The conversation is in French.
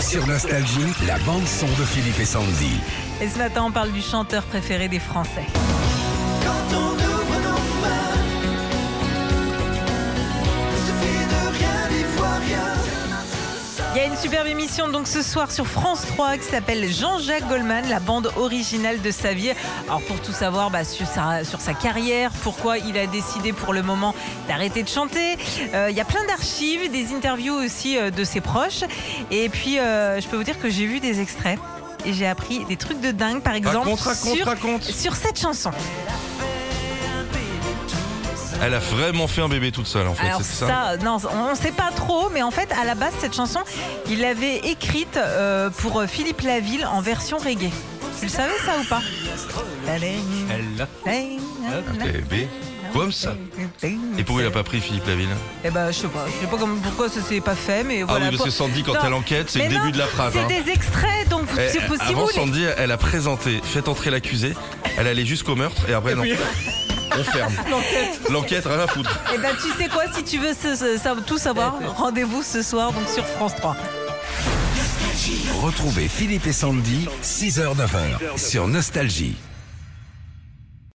Sur Nostalgie, la bande-son de Philippe et Sandy. Et ce matin, on parle du chanteur préféré des Français. Quand on ouvre Il y a une superbe émission donc ce soir sur France 3 qui s'appelle Jean-Jacques Goldman, la bande originale de sa vie. Alors pour tout savoir bah, sur, sa, sur sa carrière, pourquoi il a décidé pour le moment d'arrêter de chanter. Euh, il y a plein d'archives, des interviews aussi euh, de ses proches. Et puis euh, je peux vous dire que j'ai vu des extraits et j'ai appris des trucs de dingue par exemple Raconte, raconte, sur, raconte. sur cette chanson. Elle a vraiment fait un bébé toute seule en fait, Alors c'est ça, non, on ne sait pas trop, mais en fait, à la base, cette chanson, il l'avait écrite euh, pour Philippe Laville en version reggae. Tu le savais ça ou pas? Bébé, comme ça. Et pourquoi il a pas pris Philippe Laville? Eh ben, je sais pas. Je sais pas comme- pourquoi ça s'est pas fait, mais Ah voilà. oui, parce que Sandy, quand Non. elle enquête, c'est le début non, de la phrase. C'est hein. des extraits, donc Eh, c'est possible. Avant, Sandy, elle a présenté Faites entrer l'accusé. Elle allait jusqu'au meurtre et après, non. On ferme. L'enquête, rien à foutre. Eh ben, tu sais quoi, si tu veux ce- ce- ça- tout savoir, rendez-vous ce soir donc sur France 3. Retrouvez Philippe et Sandy, 6h-9h, sur Nostalgie.